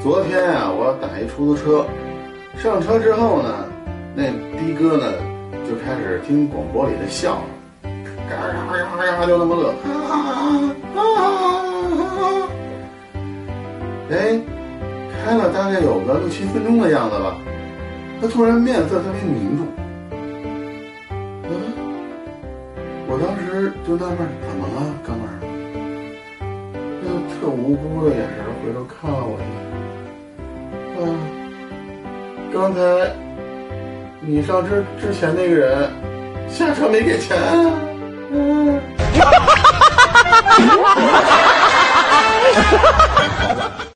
昨天啊，我打一出租车，上车之后呢，那的哥呢就开始听广播里的笑，嘎嘎嘎嘎就那么乐，哎，开了大概有个六七分钟的样子吧，他突然面色特别凝重，嗯，我当时就纳闷，怎么了，哥们儿？就特无辜的眼神回头看了我一眼。刚才你上车之前那个人下车没给钱。嗯。